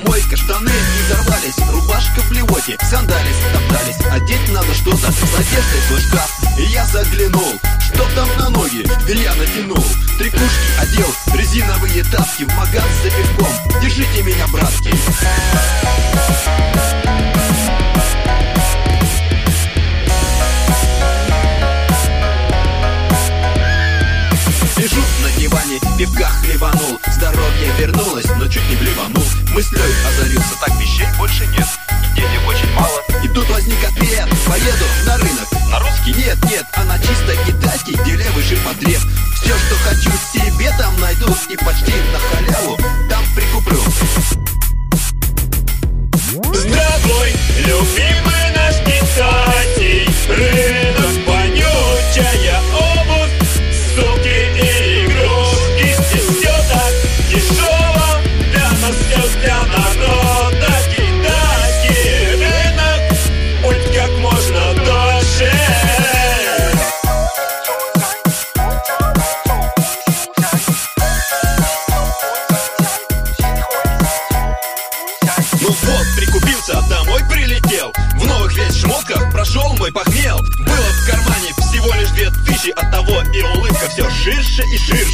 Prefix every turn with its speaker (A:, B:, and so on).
A: помойка, штаны не дорвались Рубашка в ливоте, сандались, топтались Одеть надо что-то, с одеждой свой шкаф И я заглянул, что там на ноги Я натянул, три кружки одел Резиновые тапки, в магаз за пивком. Держите меня, братки. И шутки диване, пивка хлебанул Здоровье вернулось, но чуть не блеванул. Мыслей озарился, так вещей больше нет. И денег очень мало. И тут возник ответ. Поеду на рынок. На русский? Нет, нет, а на чисто китайский Где левый ширпотреб Все, что хочу себе там найду. И почти на халяву там прикуплю.
B: Здравствуй, любимый Все для народа Китайский рынок как можно дольше
A: Ну вот, прикупился, домой прилетел. В новых весь шмотках прошел мой похмел. Было в кармане всего лишь две тысячи От того и улыбка все ширше и ширше